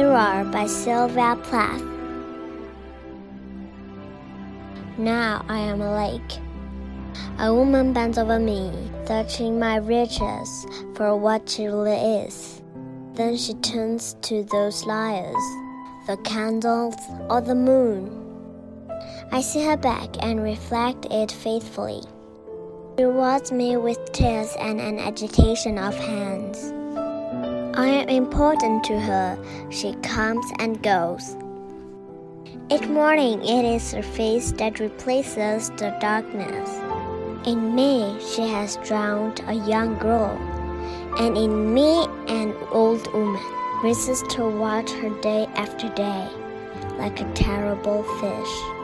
Mirror by Sylvia Plath. Now I am a lake. A woman bends over me, searching my riches for what she really is. Then she turns to those liars, the candles or the moon. I see her back and reflect it faithfully. She rewards me with tears and an agitation of hands. I am important to her. She comes and goes. Each morning, it is her face that replaces the darkness. In me, she has drowned a young girl, and in me, an old woman races to watch her day after day, like a terrible fish.